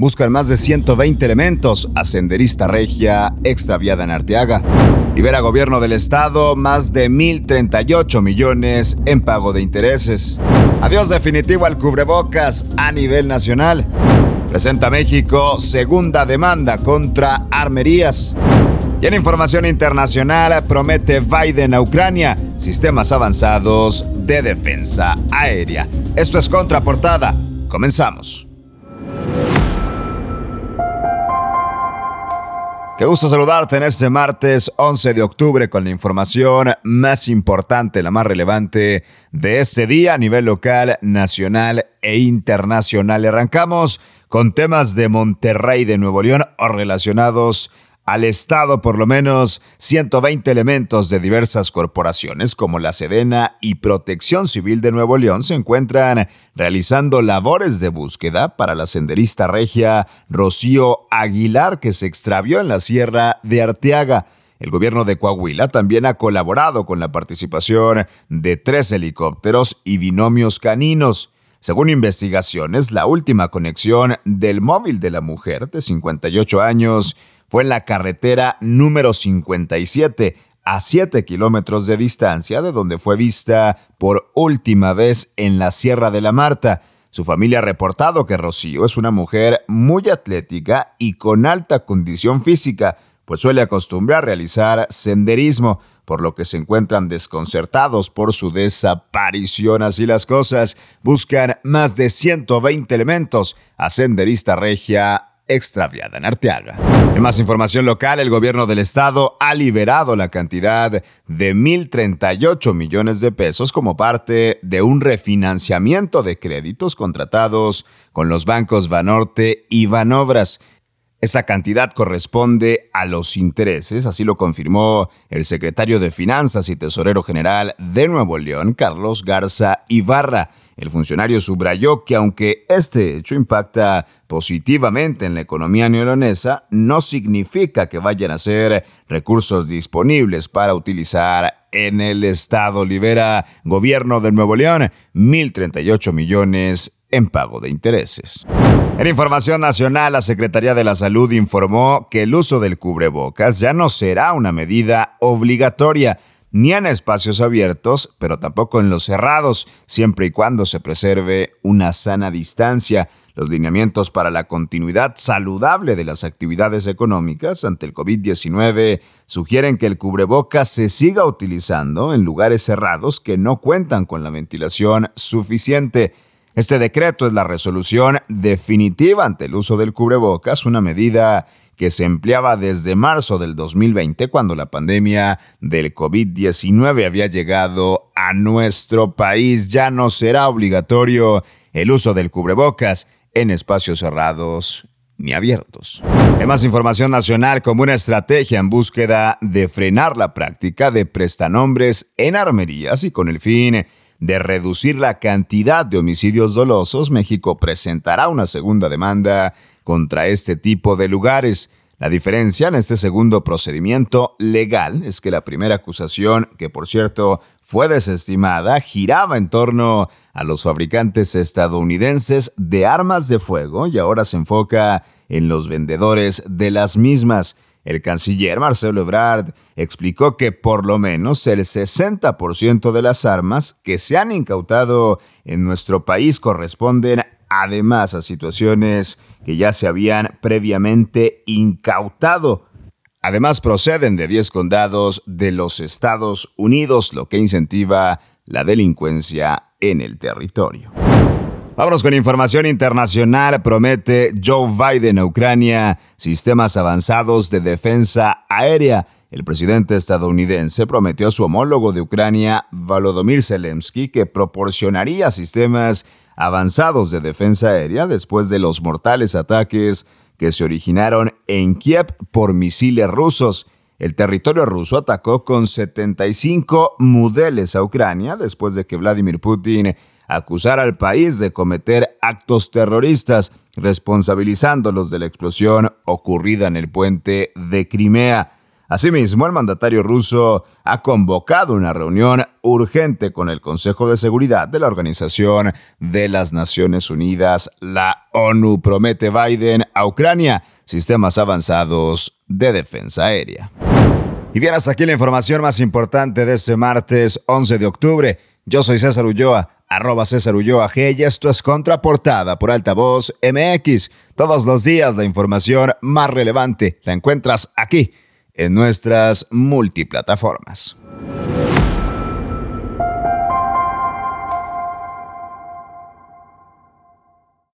buscan más de 120 elementos a senderista regia extraviada en Arteaga. Libera gobierno del estado más de 1.038 millones en pago de intereses. Adiós definitivo al cubrebocas a nivel nacional. Presenta México segunda demanda contra armerías. Y en información internacional promete Biden a Ucrania sistemas avanzados de defensa aérea. Esto es Contraportada. Comenzamos. Qué gusto saludarte en este martes 11 de octubre con la información más importante, la más relevante de este día a nivel local, nacional e internacional. Arrancamos con temas de Monterrey de Nuevo León o relacionados al Estado por lo menos 120 elementos de diversas corporaciones como la Sedena y Protección Civil de Nuevo León se encuentran realizando labores de búsqueda para la senderista regia Rocío Aguilar que se extravió en la Sierra de Arteaga. El gobierno de Coahuila también ha colaborado con la participación de tres helicópteros y binomios caninos. Según investigaciones, la última conexión del móvil de la mujer de 58 años fue en la carretera número 57, a 7 kilómetros de distancia de donde fue vista por última vez en la Sierra de la Marta. Su familia ha reportado que Rocío es una mujer muy atlética y con alta condición física, pues suele acostumbrar a realizar senderismo, por lo que se encuentran desconcertados por su desaparición. Así las cosas, buscan más de 120 elementos a senderista regia extraviada en Arteaga. En más información local, el gobierno del estado ha liberado la cantidad de 1.038 millones de pesos como parte de un refinanciamiento de créditos contratados con los bancos Banorte y Banobras. Esa cantidad corresponde a los intereses, así lo confirmó el secretario de Finanzas y Tesorero General de Nuevo León, Carlos Garza Ibarra. El funcionario subrayó que aunque este hecho impacta positivamente en la economía neolonesa, no significa que vayan a ser recursos disponibles para utilizar en el Estado. Libera Gobierno de Nuevo León 1.038 millones en pago de intereses. En información nacional, la Secretaría de la Salud informó que el uso del cubrebocas ya no será una medida obligatoria ni en espacios abiertos, pero tampoco en los cerrados, siempre y cuando se preserve una sana distancia. Los lineamientos para la continuidad saludable de las actividades económicas ante el COVID-19 sugieren que el cubrebocas se siga utilizando en lugares cerrados que no cuentan con la ventilación suficiente. Este decreto es la resolución definitiva ante el uso del cubrebocas, una medida que se empleaba desde marzo del 2020 cuando la pandemia del COVID-19 había llegado a nuestro país. Ya no será obligatorio el uso del cubrebocas en espacios cerrados ni abiertos. En más información nacional, como una estrategia en búsqueda de frenar la práctica de prestanombres en armerías y con el fin de reducir la cantidad de homicidios dolosos, México presentará una segunda demanda contra este tipo de lugares. La diferencia en este segundo procedimiento legal es que la primera acusación, que por cierto fue desestimada, giraba en torno a los fabricantes estadounidenses de armas de fuego y ahora se enfoca en los vendedores de las mismas. El canciller Marcelo Ebrard explicó que por lo menos el 60% de las armas que se han incautado en nuestro país corresponden además a situaciones que ya se habían previamente incautado. Además proceden de 10 condados de los Estados Unidos, lo que incentiva la delincuencia en el territorio. Vámonos con información internacional. Promete Joe Biden a Ucrania sistemas avanzados de defensa aérea. El presidente estadounidense prometió a su homólogo de Ucrania, Volodymyr Zelensky, que proporcionaría sistemas avanzados de defensa aérea después de los mortales ataques que se originaron en Kiev por misiles rusos. El territorio ruso atacó con 75 modelos a Ucrania después de que Vladimir Putin acusara al país de cometer actos terroristas, responsabilizándolos de la explosión ocurrida en el puente de Crimea. Asimismo, el mandatario ruso ha convocado una reunión urgente con el Consejo de Seguridad de la Organización de las Naciones Unidas. La ONU promete Biden a Ucrania sistemas avanzados de defensa aérea. Y bien, hasta aquí la información más importante de este martes 11 de octubre. Yo soy César Ulloa, arroba César Ulloa G, y esto es Contraportada por Altavoz MX. Todos los días la información más relevante la encuentras aquí en nuestras multiplataformas.